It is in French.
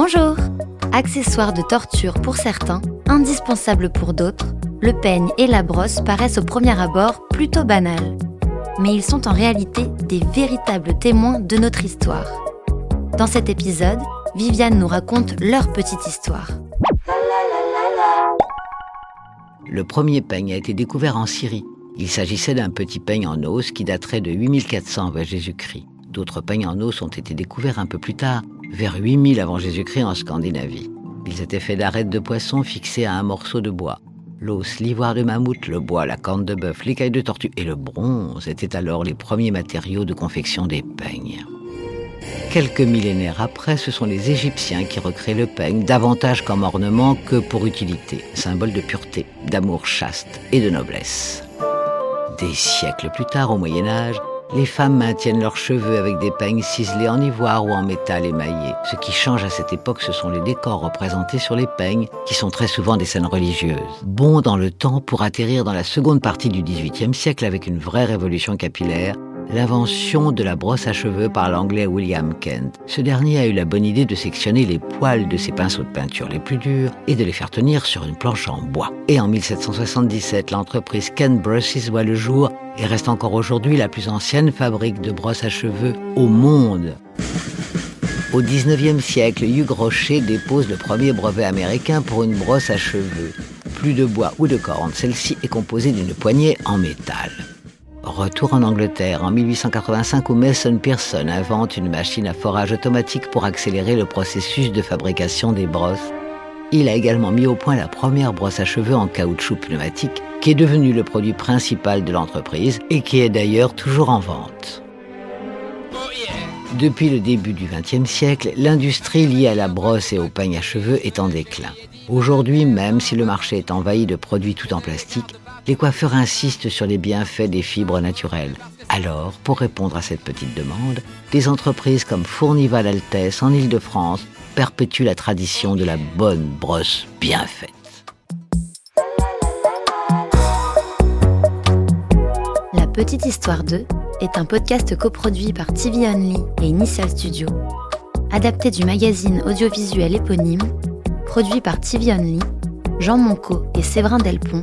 Bonjour Accessoires de torture pour certains, indispensables pour d'autres, le peigne et la brosse paraissent au premier abord plutôt banals. Mais ils sont en réalité des véritables témoins de notre histoire. Dans cet épisode, Viviane nous raconte leur petite histoire. Le premier peigne a été découvert en Syrie. Il s'agissait d'un petit peigne en os qui daterait de 8400 avant Jésus-Christ. D'autres peignes en os ont été découverts un peu plus tard, vers 8000 avant Jésus-Christ en Scandinavie. Ils étaient faits d'arêtes de poisson fixées à un morceau de bois. L'os, l'ivoire de mammouth, le bois, la corne de bœuf, l'écaille de tortue et le bronze étaient alors les premiers matériaux de confection des peignes. Quelques millénaires après, ce sont les Égyptiens qui recréent le peigne davantage comme ornement que pour utilité, symbole de pureté, d'amour chaste et de noblesse. Des siècles plus tard, au Moyen Âge, les femmes maintiennent leurs cheveux avec des peignes ciselés en ivoire ou en métal émaillé. Ce qui change à cette époque, ce sont les décors représentés sur les peignes, qui sont très souvent des scènes religieuses. Bon dans le temps pour atterrir dans la seconde partie du XVIIIe siècle avec une vraie révolution capillaire, l'invention de la brosse à cheveux par l'anglais William Kent. Ce dernier a eu la bonne idée de sectionner les poils de ses pinceaux de peinture les plus durs et de les faire tenir sur une planche en bois. Et en 1777, l'entreprise Kent Brushes voit le jour et reste encore aujourd'hui la plus ancienne fabrique de brosses à cheveux au monde. Au 19e siècle, Hugh Rocher dépose le premier brevet américain pour une brosse à cheveux. Plus de bois ou de corne, celle-ci est composée d'une poignée en métal. Retour en Angleterre en 1885 où Mason Pearson invente une machine à forage automatique pour accélérer le processus de fabrication des brosses. Il a également mis au point la première brosse à cheveux en caoutchouc pneumatique qui est devenue le produit principal de l'entreprise et qui est d'ailleurs toujours en vente. Depuis le début du XXe siècle, l'industrie liée à la brosse et au peigne à cheveux est en déclin. Aujourd'hui, même si le marché est envahi de produits tout en plastique, les coiffeurs insistent sur les bienfaits des fibres naturelles. Alors, pour répondre à cette petite demande, des entreprises comme Fournival Altesse en Ile-de-France perpétuent la tradition de la bonne brosse bien faite. La Petite Histoire 2 est un podcast coproduit par TV Only et Initial Studio, adapté du magazine audiovisuel éponyme, produit par TV Only, Jean Monco et Séverin Delpont